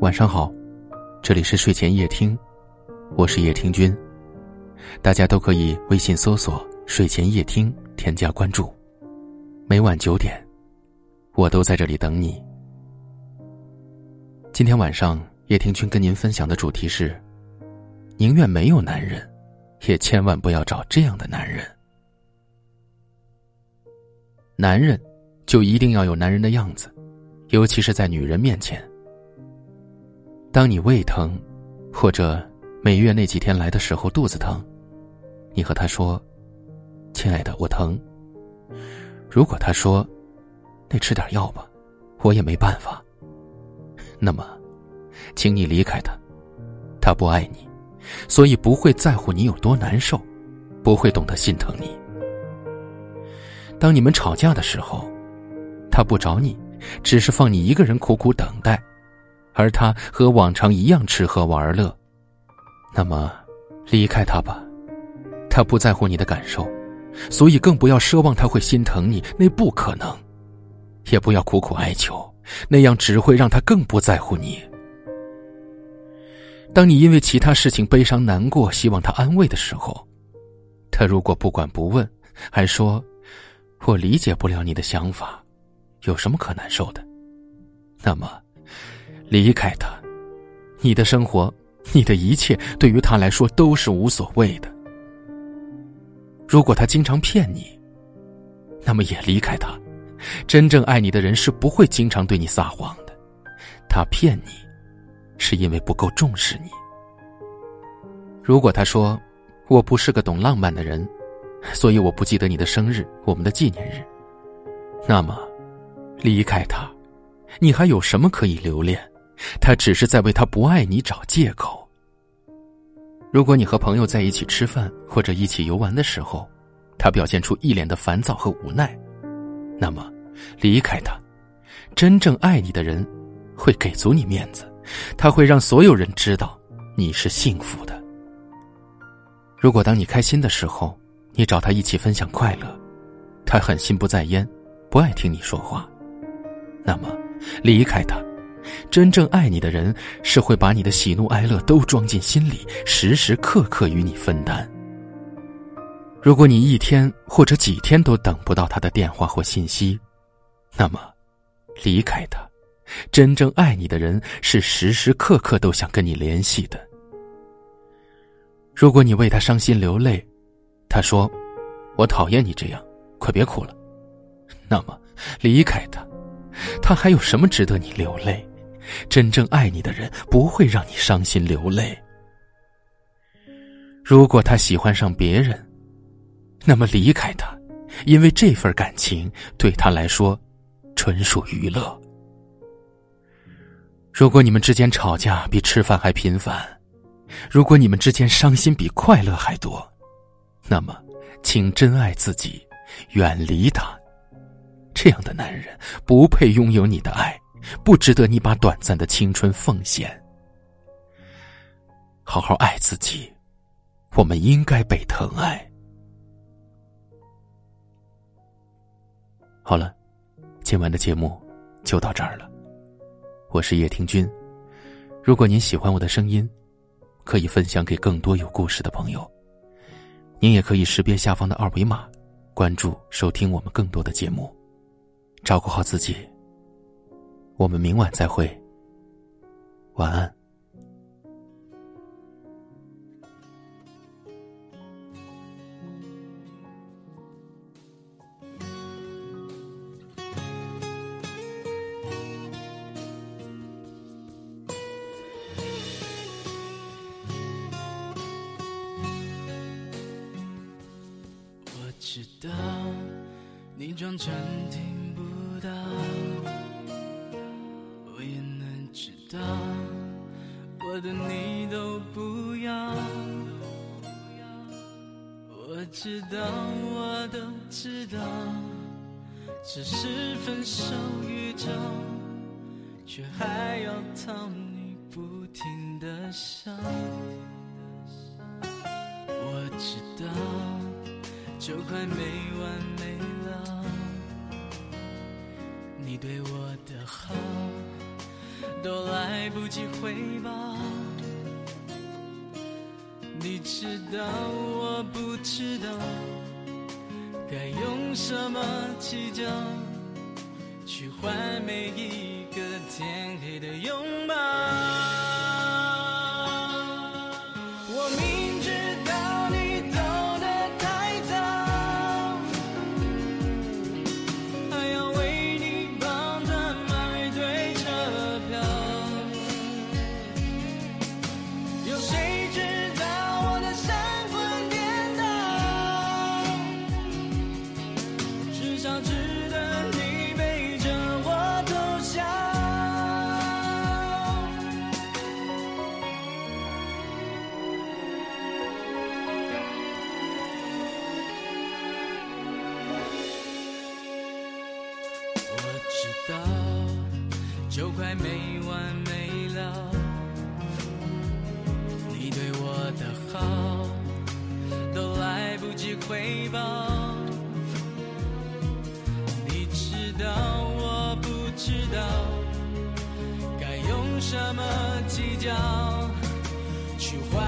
晚上好，这里是睡前夜听，我是叶听君。大家都可以微信搜索“睡前夜听”，添加关注。每晚九点，我都在这里等你。今天晚上，叶听君跟您分享的主题是：宁愿没有男人，也千万不要找这样的男人。男人就一定要有男人的样子，尤其是在女人面前。当你胃疼，或者每月那几天来的时候肚子疼，你和他说：“亲爱的，我疼。”如果他说：“那吃点药吧，我也没办法。”那么，请你离开他。他不爱你，所以不会在乎你有多难受，不会懂得心疼你。当你们吵架的时候，他不找你，只是放你一个人苦苦等待。而他和往常一样吃喝玩乐，那么离开他吧。他不在乎你的感受，所以更不要奢望他会心疼你，那不可能。也不要苦苦哀求，那样只会让他更不在乎你。当你因为其他事情悲伤难过，希望他安慰的时候，他如果不管不问，还说：“我理解不了你的想法，有什么可难受的？”那么。离开他，你的生活，你的一切，对于他来说都是无所谓的。如果他经常骗你，那么也离开他。真正爱你的人是不会经常对你撒谎的。他骗你，是因为不够重视你。如果他说我不是个懂浪漫的人，所以我不记得你的生日，我们的纪念日，那么离开他，你还有什么可以留恋？他只是在为他不爱你找借口。如果你和朋友在一起吃饭或者一起游玩的时候，他表现出一脸的烦躁和无奈，那么离开他。真正爱你的人会给足你面子，他会让所有人知道你是幸福的。如果当你开心的时候，你找他一起分享快乐，他很心不在焉，不爱听你说话，那么离开他。真正爱你的人是会把你的喜怒哀乐都装进心里，时时刻刻与你分担。如果你一天或者几天都等不到他的电话或信息，那么离开他。真正爱你的人是时时刻刻都想跟你联系的。如果你为他伤心流泪，他说：“我讨厌你这样，快别哭了。”那么离开他，他还有什么值得你流泪？真正爱你的人不会让你伤心流泪。如果他喜欢上别人，那么离开他，因为这份感情对他来说纯属娱乐。如果你们之间吵架比吃饭还频繁，如果你们之间伤心比快乐还多，那么请珍爱自己，远离他。这样的男人不配拥有你的爱。不值得你把短暂的青春奉献。好好爱自己，我们应该被疼爱。好了，今晚的节目就到这儿了。我是叶听君，如果您喜欢我的声音，可以分享给更多有故事的朋友。您也可以识别下方的二维码，关注收听我们更多的节目。照顾好自己。我们明晚再会，晚安。知道你装成听不到。我也能知道，我的你都不要。我知道，我都知道，只是分手预兆，却还要讨你不停的笑。我知道，就快没完没了。你对我的好，都来不及回报。你知道，我不知道，该用什么计较，去换每一个天黑的拥抱。还没完没了。你对我的好，都来不及回报。你知道，我不知道，该用什么计较，去换